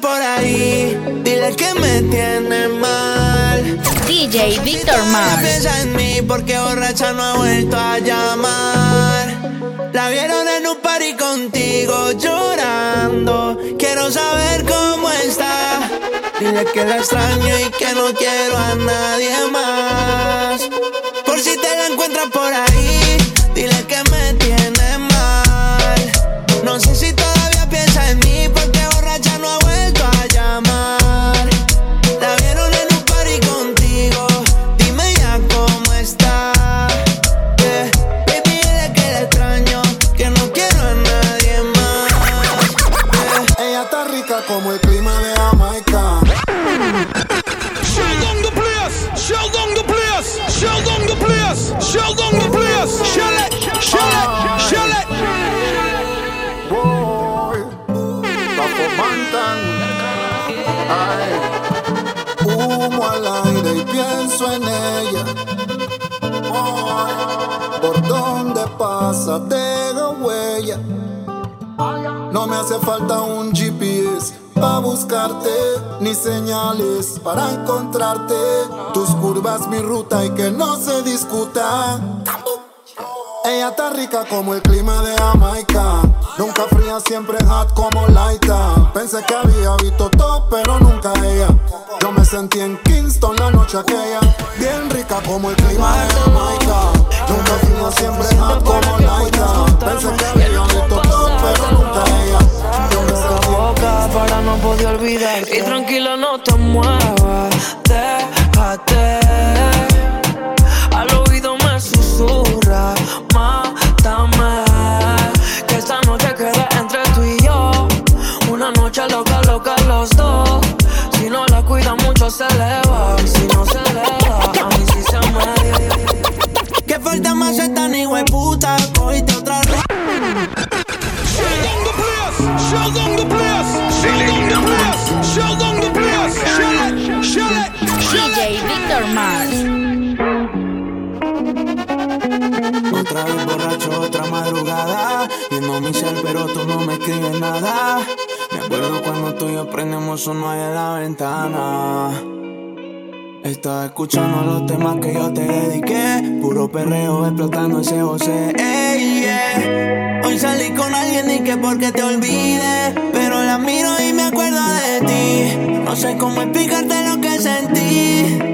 por ahí, dile que me tiene mal. DJ Victor Mars. piensa en mí porque borracha no ha vuelto a llamar. La vieron en un party contigo llorando. Quiero saber cómo está. Dile que la extraño y que no quiero a nadie más. Por si te la encuentras por ahí, para encontrarte. Tus curvas, mi ruta y que no se discuta. Ella está rica como el clima de Jamaica. Nunca fría, siempre hot como Laita. Pensé que había visto todo, pero nunca ella. Yo me sentí en Kingston la noche aquella. Bien rica como el clima de Jamaica. Nunca fría, siempre hot como Laita. Pensé que había visto todo, pero nunca ella. Para no poder olvidar. Y tranquila, no te muevas, déjate. Victor Mars. Otra vez borracho, otra madrugada. Viendo mi cel, pero tú no me escribes nada. Me acuerdo cuando tú y yo prendemos uno ahí en la ventana. Estaba escuchando los temas que yo te dediqué. Puro perreo explotando ese José. Hoy salí con alguien y que porque te olvide. Pero la miro y me acuerdo de ti. No sé cómo explicarte lo que sentí.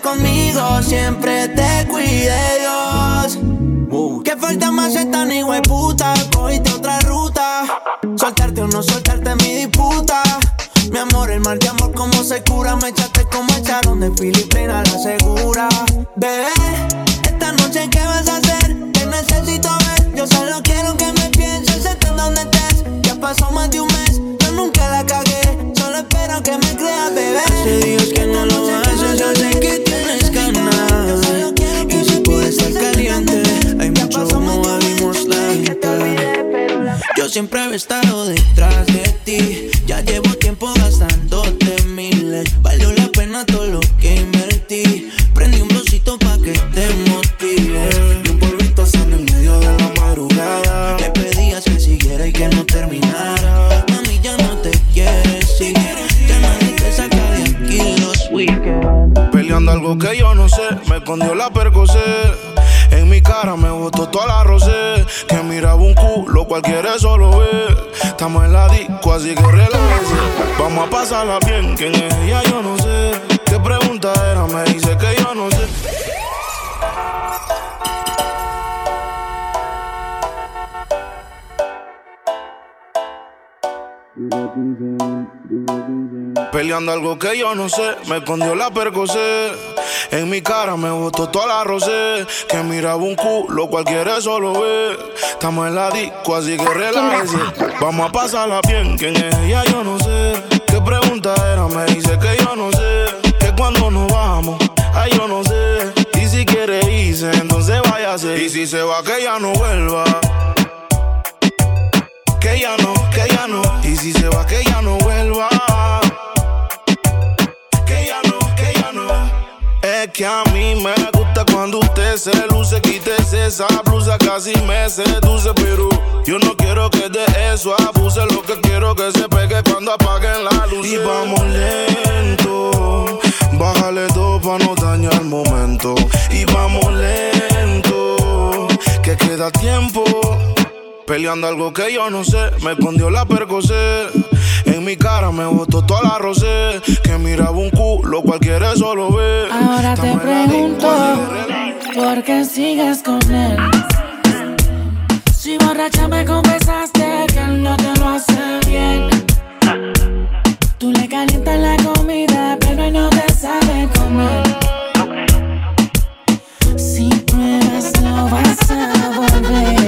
conmigo, siempre te cuide Dios. Que falta más esta ni puta. Cogiste otra ruta. Soltarte o no soltarte mi disputa. Mi amor, el mal de amor, como se cura. Me echaste como echaron de Filipina la segura. Bebé, esta noche, ¿qué vas a hacer? Te necesito ver. Yo solo quiero que me pienses, estés donde estés. Ya pasó más de un mes, yo nunca la cagué. Solo espero que me creas, bebé. Hace días que no lo siempre he estado detrás de ti. Ya llevo tiempo gastándote miles. Valió la pena todo lo que invertí. Prendí un brocito pa' que te motive. Y un polvito en medio de la madrugada. Le pedías que siguiera y que no terminara. Mami, ya no te quieres ir. Ya nadie te saca de aquí los weekends. Peleando algo que yo no sé, me escondió la percocé. En mi cara me botó toda la rosé. Que miraba un culo, cualquiera eso lo ve. Estamos en la disco, así que relájese. Vamos a pasarla bien, quién es ella yo no sé. ¿Qué pregunta era? Me dice que yo no sé. Peleando algo que yo no sé, me escondió la percocé. En mi cara me botó toda la rosé. Que miraba un culo, cualquiera solo ve. Estamos en la disco, así que relájese. Vamos a pasarla bien, quién es ella, yo no sé. ¿Qué pregunta era? Me dice que yo no sé. Que cuando nos vamos, ay, yo no sé. Y si quiere irse, entonces váyase. Y si se va, que ya no vuelva que ya no, que ya no. Y si se va, que ya no vuelva. Que ya no, que ya no. Es que a mí me gusta cuando usted se luce, quítese esa blusa, casi me seduce, pero yo no quiero que de eso abuse, lo que quiero que se pegue cuando apaguen la luz. Y vamos lento, bájale dos para no dañar el momento. Y vamos lento, que queda tiempo. Peleando algo que yo no sé, me escondió la percocé. En mi cara me botó toda la rosé. Que miraba un culo, cualquiera solo ve. Ahora te pregunto, ¿por qué sigues con él? Si borracha me confesaste que él no te lo hace bien. Tú le calientas la comida, pero él no te sabe comer. Si pruebas, no vas a volver.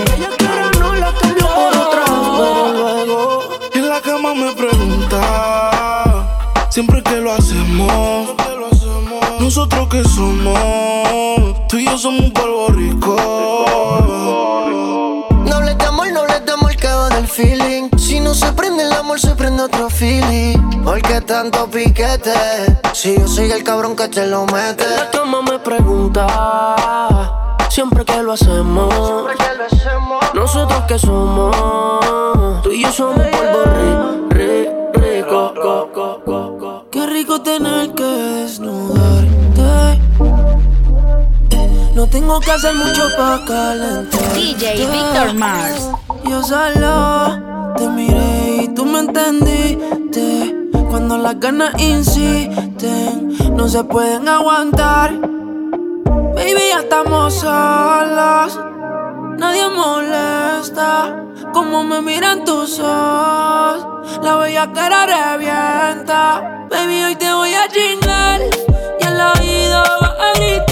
Cama me pregunta, siempre que lo hacemos, nosotros que somos, tú y yo somos un polvo rico. No hables de amor, no hables de amor, que va del feeling. Si no se prende el amor, se prende otro feeling. ¿Por qué tanto piquete? Si yo soy el cabrón que te lo mete. En la cama me pregunta. Siempre que lo hacemos, nosotros que somos, tú y yo somos polvo ri, ri, rico. co, co, co, co. Qué rico tener que desnudarte. No tengo que hacer mucho para calentar. DJ Victor Mars. Yo solo te miré y tú me entendiste. Cuando las ganas insisten, no se pueden aguantar. Baby, ya estamos solos. Nadie molesta. Como me miran tus ojos. La bella cara revienta. Baby, hoy te voy a chingar. Y la vida vas a gritarme.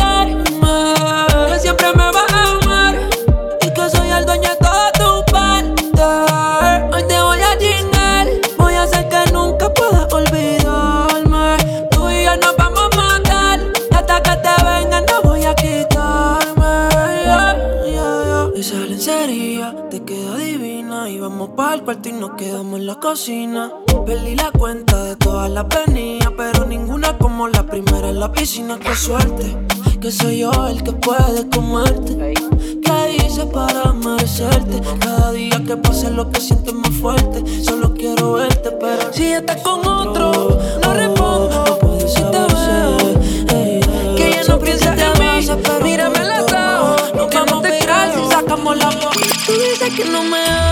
Cuarto y nos quedamos en la cocina. Perdí la cuenta de todas las venidas. Pero ninguna como la primera en la piscina. Qué suerte. Que soy yo el que puede comerte. ¿Qué hice para merecerte? Cada día que pase lo que sientes más fuerte. Solo quiero verte, pero si estás con otro, no respondo. Si te veo, que ella no piensa en mí. Mírame ojos, no vamos a tirar si sacamos la voz. Tú dices que no me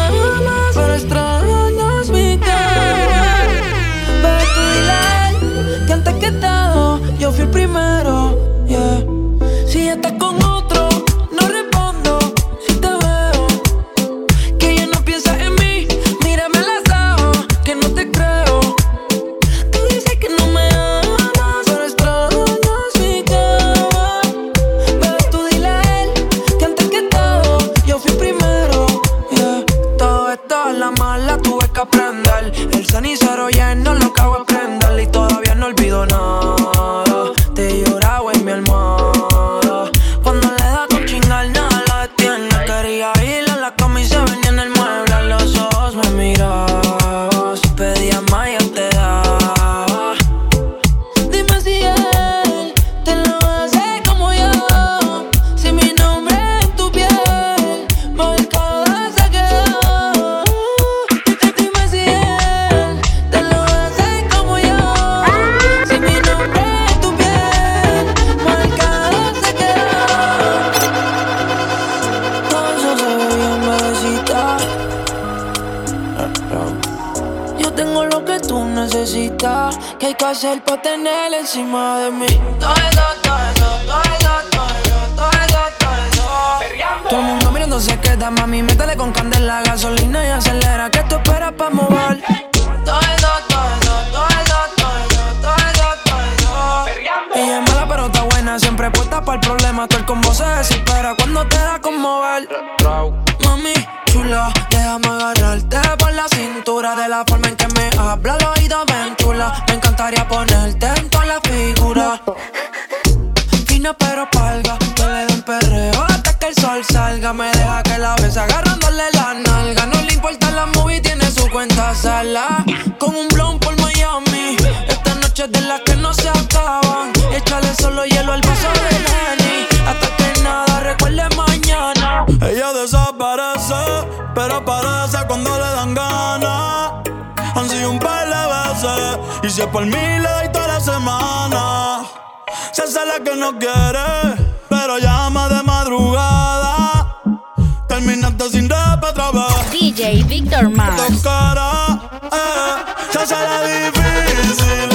hacer para tener encima de mí? por mil y toda la semana. Se hace la que no quiere, pero llama de madrugada. Terminaste sin rap otra vez. DJ Victor Más. Eh, se hace difícil.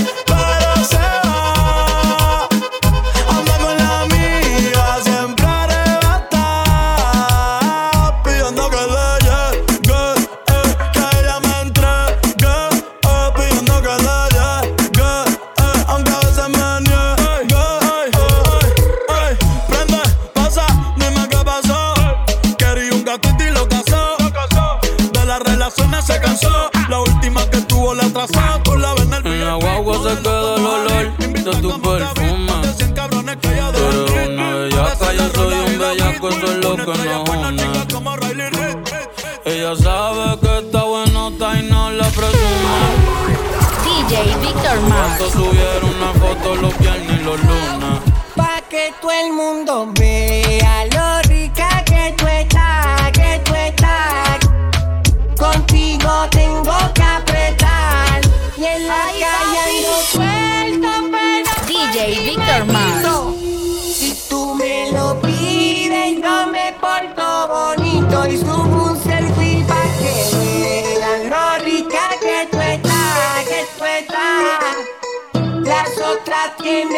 Amen.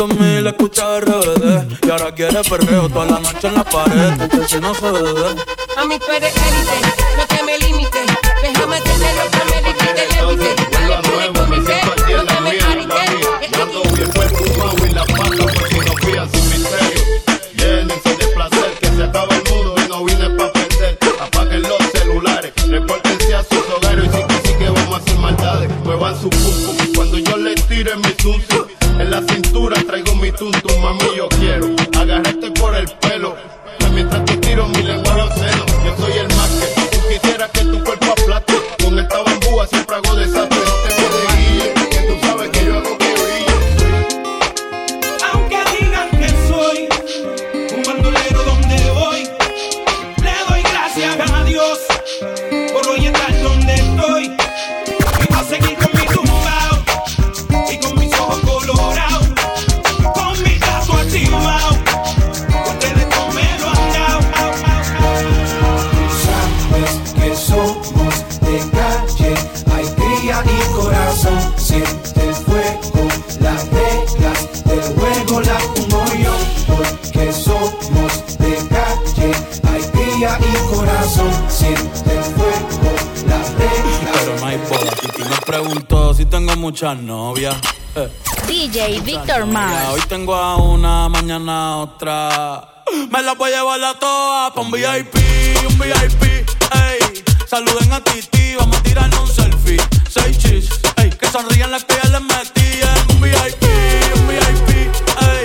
2000 escucha RBD Y ahora quiere perreo toda la noche en la pared. Porque si no se bebe. A mi pere todo si tengo muchas novias. Eh. DJ Víctor Mars. Hoy tengo a una, mañana a otra. Me la voy a llevar a todas pa' un VIP, un VIP, ey. Saluden a Titi, vamos a tirar un selfie. Seis chis, ey. Que sonrían las que ya les metían. Un VIP, un VIP, ey.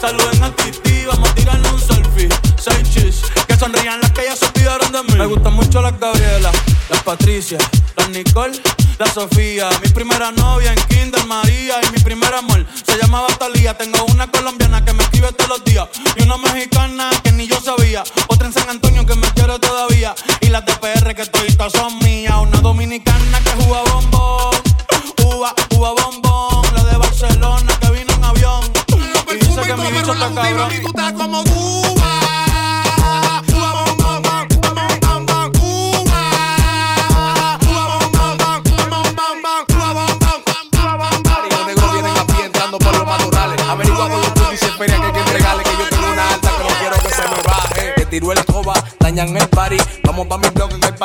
Saluden a Titi, vamos a tirar un selfie. Seis chis, que sonrían las que ya se olvidaron de mí. Me gustan mucho las Gabriela, las Patricia, las Nicole la Sofía. Mi primera novia en Kinder María. Y mi primer amor se llamaba Talía. Tengo una colombiana que me escribe todos los días. Y una mexicana que ni yo sabía. Otra en San Antonio que me quiere todavía. Y las de PR que todavía son mías. Una dominicana que juega bombón. Uva, uva bombón. La de Barcelona que vino en avión. Y dice que mi bicho está cabrón. Y tú estás como tú.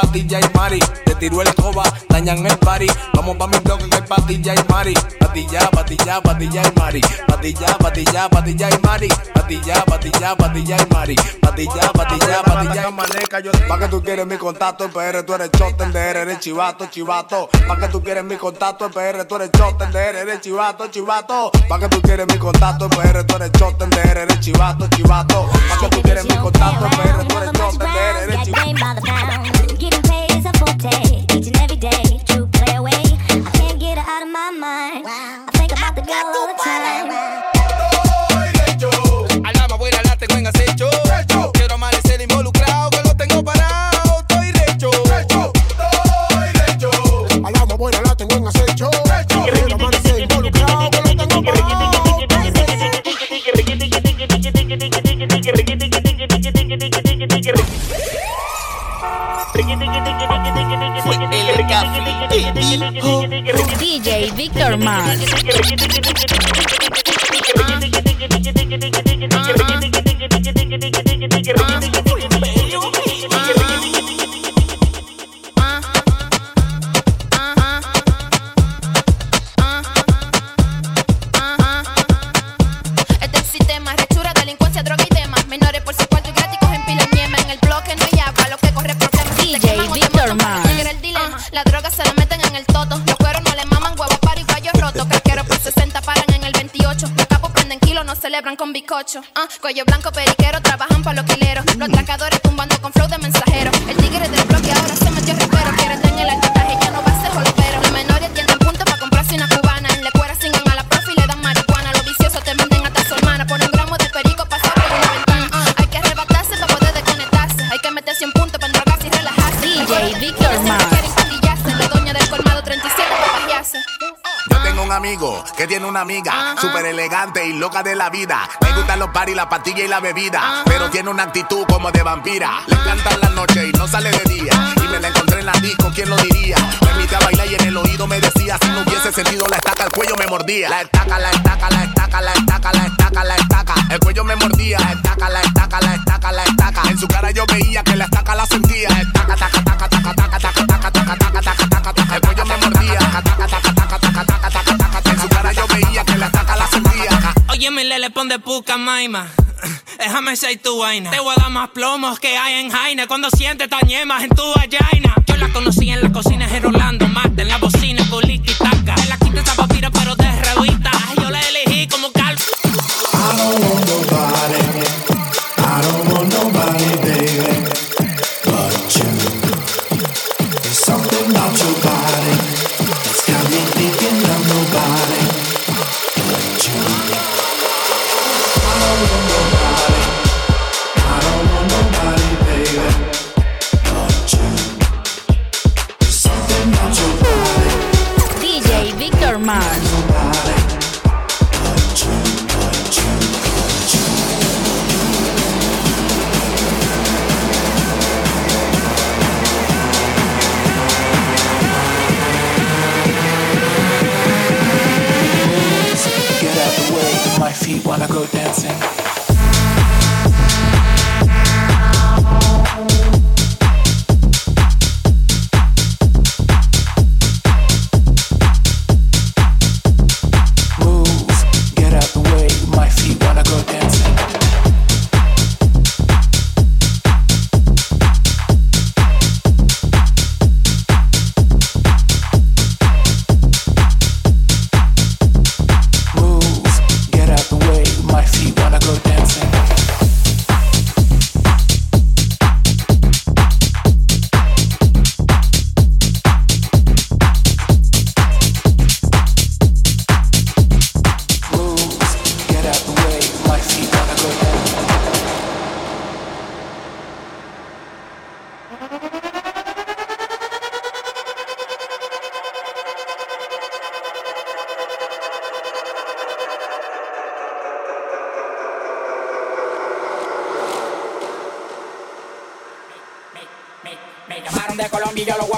Patilla mari. Te tiró el escoba, dañan el party. Vamos pa' mi bloque que hay patilla y mari. Patilla, patilla, patilla y mari. Patilla, patilla, patilla y mari. Patilla, patilla, patilla y mari. Patilla, patilla, patilla y maneca. Yo pa' que tú quieres mi contacto en PR, tú eres chotender, eres chivato, chivato. Pa' que tú quieres mi contacto en PR, tú eres chotender, eres chivato, chivato. Pa' que tú quieres mi contacto en PR, tú eres chotender, eres chivato, chivato. Pa' que tú quieres mi contacto en PR, tú eres chotender, eres chivato. Getting paid is a forte, mind. 8. Ah, cuello blanco, periquero, trabajan para los quileros. Los atracadores tumbando con flow amigo que tiene una amiga súper elegante y loca de la vida. Le gustan los paris, la pastilla y la bebida, pero tiene una actitud como de vampira. Le encanta la noche y no sale de día. Y me la encontré en la disco, ¿quién lo diría? Me invité a bailar y en el oído me decía: si no hubiese sentido la estaca, el cuello me mordía. La estaca, la estaca, la estaca, la estaca, la estaca, la estaca. El cuello me mordía. La estaca, la estaca, la estaca, la estaca. En su cara yo veía que la estaca la lele, pon de puca, maima. Déjame ser tu vaina. Te voy a dar más plomos que hay en Jaina. Cuando sientes tañemas en tu vagina. Yo la conocí en la cocina en Rolando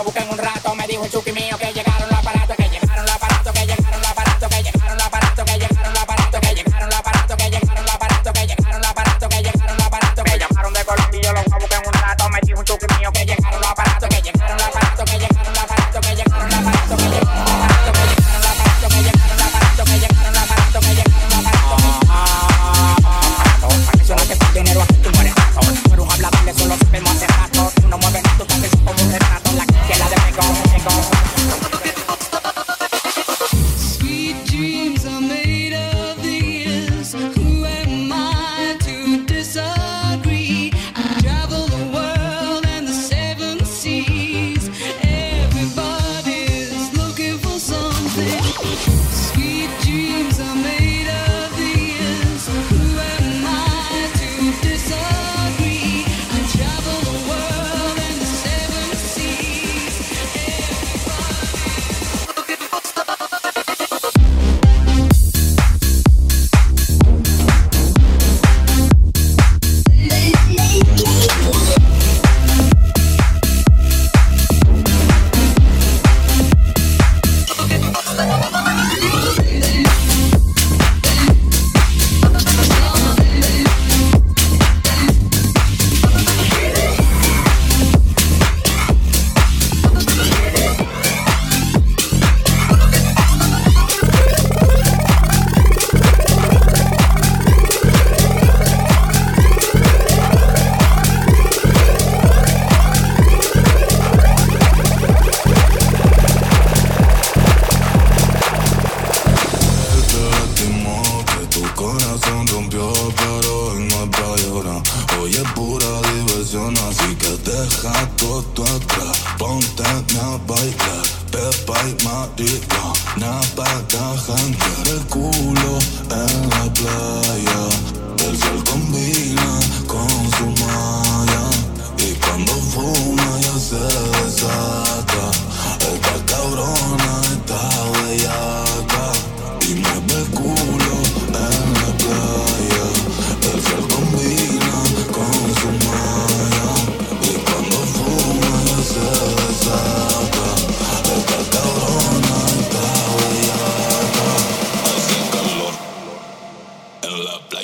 buscan un rato, me dijo el Chucky mío.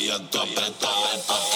yo estoy apretado.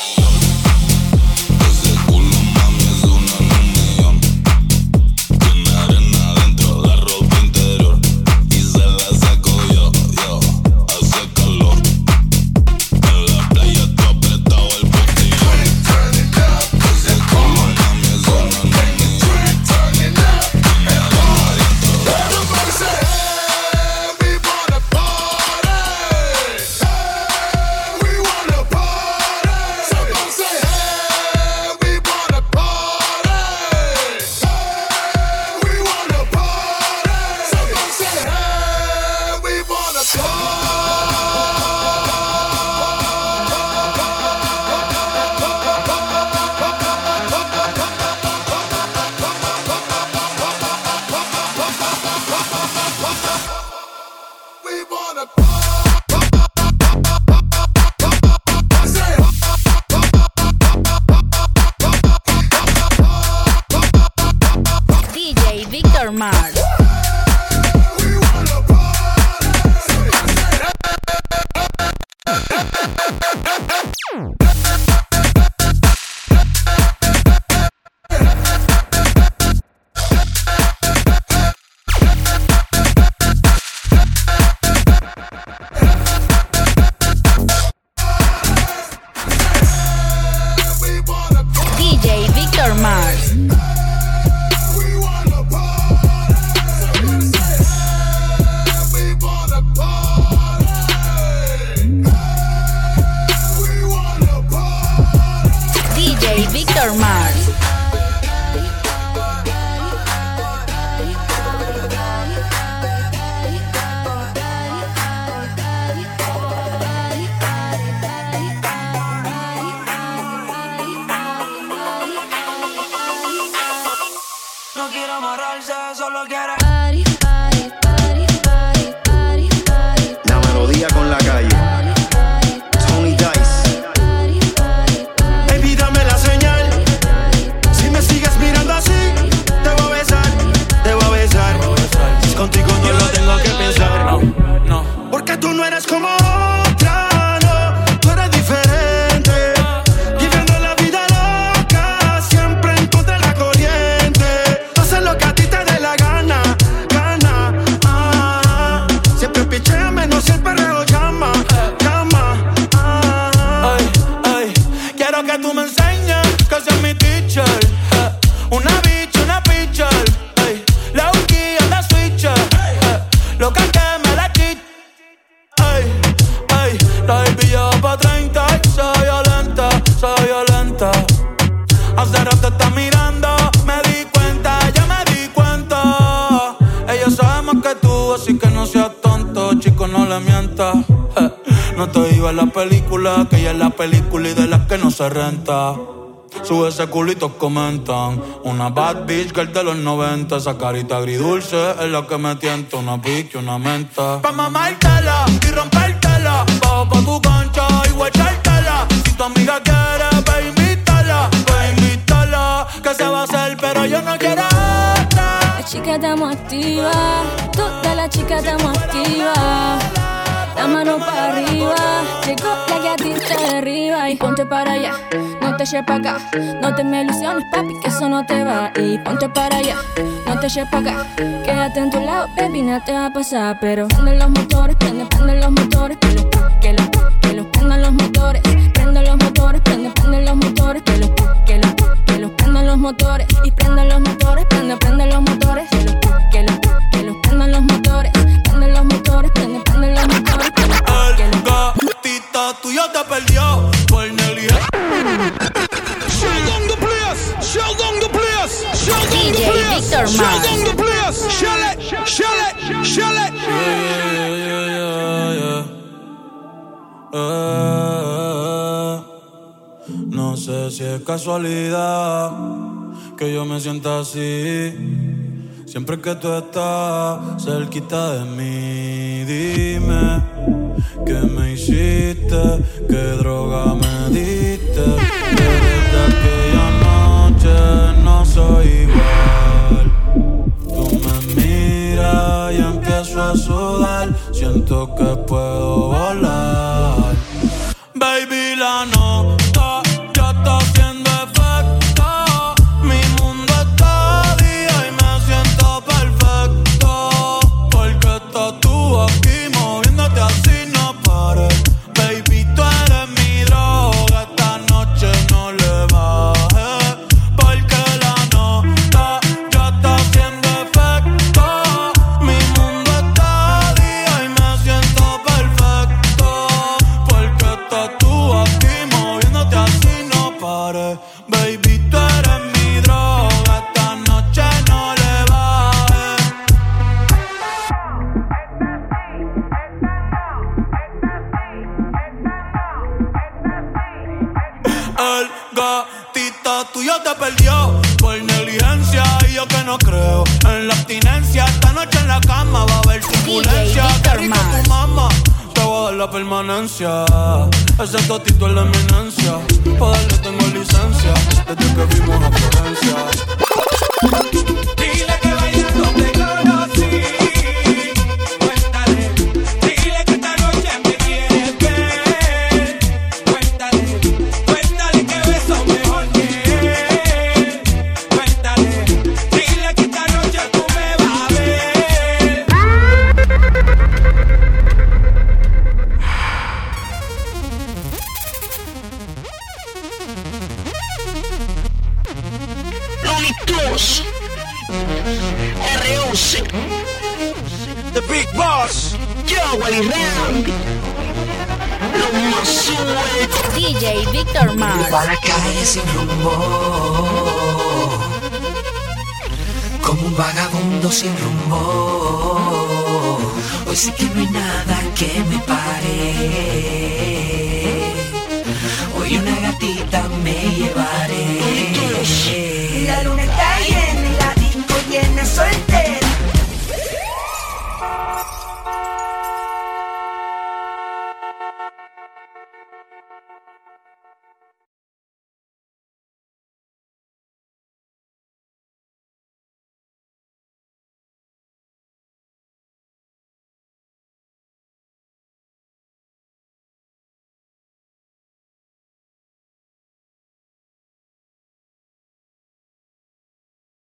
tú me enseñas que seas mi teacher. Eh, una bitch, una pitcher. Ey. La uki anda switcher. Eh. Loca que me la chich. Ey, ey. La baby pa' 30 y se violenta, se violenta. Hace rato está mirando, me di cuenta, ya me di cuenta. Ellos sabemos que tú, así que no seas tonto, chico, no le mientas. Eh, no te iba a la película, que ya es la película y de se renta. Sube ese culito, comentan. Una bad bitch girl de los 90. Esa carita agridulce es la que me tienta. Una pique, una menta. Pa' mamártela y rompértela. Bajo pa' tu cancha y guachártela. Si tu amiga quiere, ve invítala. Ve invítala. Que se va a hacer, pero yo no quiero otra. La chica estamos activa, toda la chica estamos activa. La mano para arriba, llegó la que a ti te derriba. Y ponte para allá, no te eches pa' acá, no te me ilusiones papi que eso no te va. Y ponte para allá, no te eches pa' acá, quédate en tu lado baby nada te va a pasar, pero prende los motores, prende, prende los motores, que los, que los, que los prendan los motores, prende los motores, prende, prende los motores, que los, que los, que los prendan los motores. Y prende los motores, Eh, no sé si es casualidad que yo me sienta así. Siempre que tú estás cerquita de mí, dime qué me hiciste, El gatito tuyo te perdió por negligencia y yo que no creo en la abstinencia. Esta noche en la cama va a haber turbulencia. Qué rico tu mamá, te voy a dar la permanencia. Ese totito es la eminencia. Para darle tengo licencia desde que vimos a Florencia. Dile que The big boss. Yo, Wally Round. Lo DJ Victor Mars. Para calle sin rumbo. Como un vagabundo sin rumbo. Hoy sé que no hay nada que me pare. Hoy una gatita me llevaré.